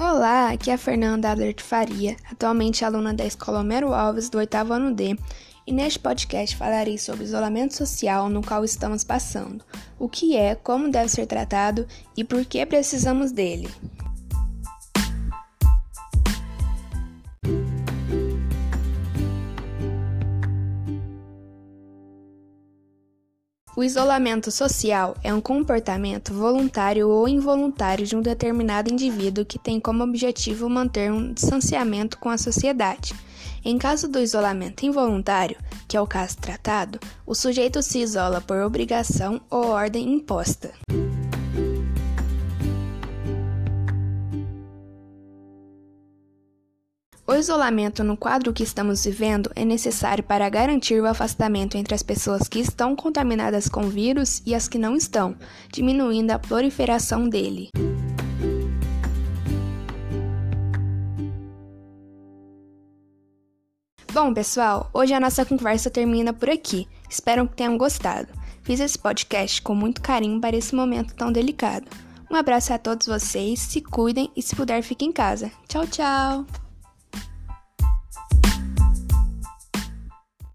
Olá, aqui é a Fernanda Adler Faria, atualmente aluna da Escola Homero Alves do oitavo ano D, e neste podcast falarei sobre isolamento social no qual estamos passando, o que é, como deve ser tratado e por que precisamos dele. O isolamento social é um comportamento voluntário ou involuntário de um determinado indivíduo que tem como objetivo manter um distanciamento com a sociedade. Em caso do isolamento involuntário, que é o caso tratado, o sujeito se isola por obrigação ou ordem imposta. Isolamento no quadro que estamos vivendo é necessário para garantir o afastamento entre as pessoas que estão contaminadas com o vírus e as que não estão, diminuindo a proliferação dele. Bom, pessoal, hoje a nossa conversa termina por aqui. Espero que tenham gostado. Fiz esse podcast com muito carinho para esse momento tão delicado. Um abraço a todos vocês, se cuidem e se puder fique em casa. Tchau, tchau!